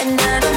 and I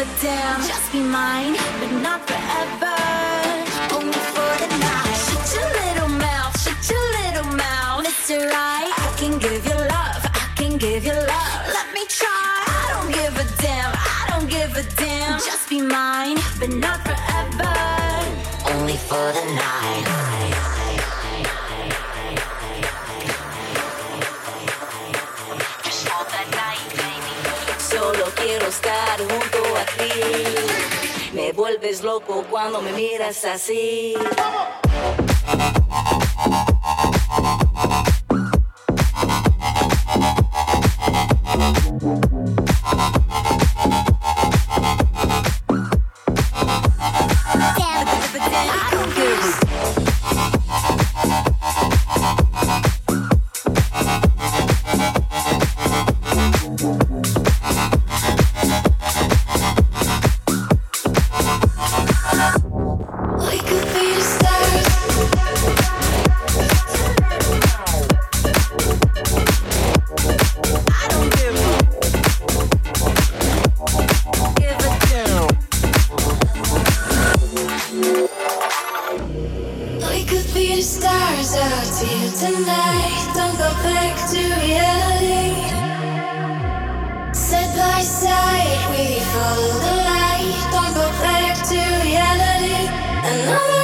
give a damn. Just be mine, but not loco cuando me miras así. love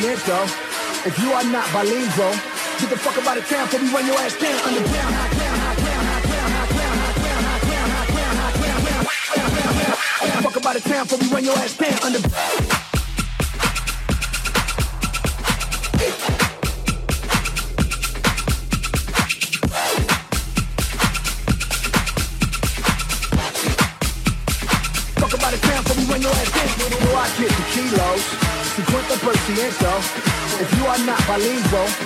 Cierto. If you are not bilingual, get the fuck out of town, cause we run your ass down underground. Fuck about the town, for we run your ass down underground. Valeu então.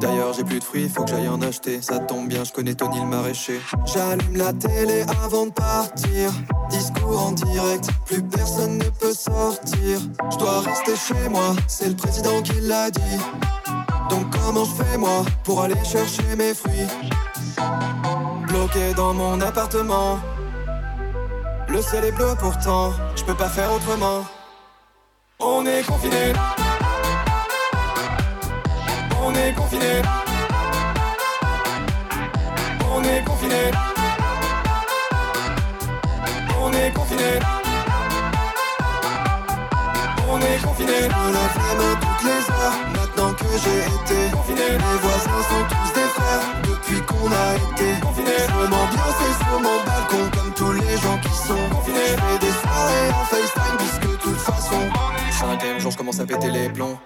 D'ailleurs, j'ai plus de fruits, faut que j'aille en acheter. Ça tombe bien, je connais Tony le maraîcher. J'allume la télé avant de partir. Discours en direct, plus personne ne peut sortir. Je dois rester chez moi, c'est le président qui l'a dit. Donc, comment je fais moi pour aller chercher mes fruits? Bloqué dans mon appartement. Le ciel est bleu pourtant, je peux pas faire autrement.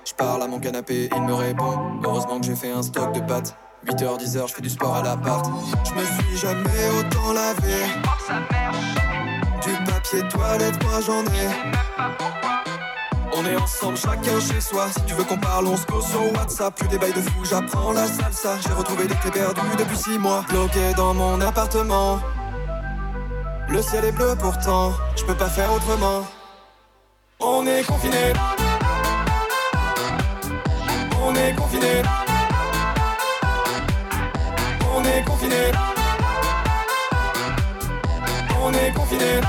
Je parle à mon canapé, il me répond. Heureusement que j'ai fait un stock de pâtes. 8h, 10h, je fais du sport à l'appart. Je me suis jamais autant lavé. Du papier toilette, moi j'en ai. On est ensemble, chacun chez soi. Si tu veux qu'on parle, on se pose sur WhatsApp. Plus des bails de fou, j'apprends la salsa. J'ai retrouvé des clés perdues depuis 6 mois. Bloqué dans mon appartement. Le ciel est bleu pourtant, je peux pas faire autrement. On est confiné. On est confiné. On est confiné. On est confiné.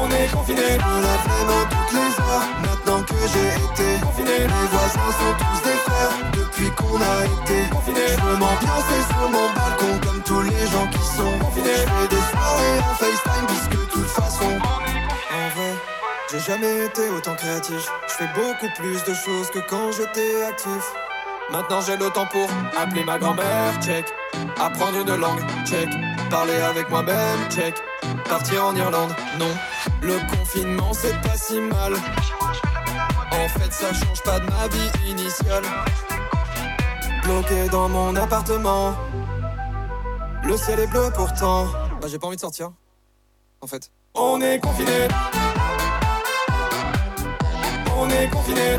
On est confiné. Je la flemme en toutes les heures. Maintenant que j'ai été confiné, les voisins sont tous des frères. Depuis qu'on a été confiné, je veux m'ambiancer sur mon balcon comme tous les gens qui sont confinés. Je fais des soirées en FaceTime puisque de toute façon. J'ai jamais été autant créatif. Je fais beaucoup plus de choses que quand j'étais actif. Maintenant j'ai le temps pour appeler ma grand-mère, check. Apprendre une langue, check. Parler avec moi-même, check. Partir en Irlande, non. Le confinement c'est pas si mal. En fait ça change pas de ma vie initiale. Bloqué dans mon appartement. Le ciel est bleu pourtant. Bah j'ai pas envie de sortir. En fait. On est confiné. On est confiné.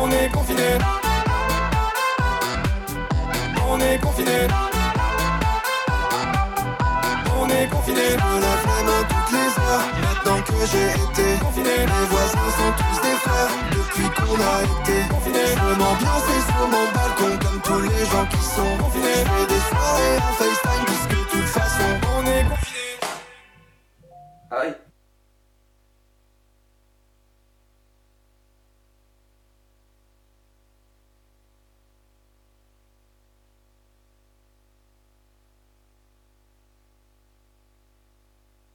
On est confiné. On est confiné. On est confiné. Je me la flemme à toutes les heures. Maintenant que j'ai été confiné, les voisins sont tous des frères. Depuis qu'on a été confiné, je veux m'ambiancer sur mon balcon comme tous les gens qui sont confinés. Je fais des soirées en FaceTime puisque de toute façon on est confiné. Aïe.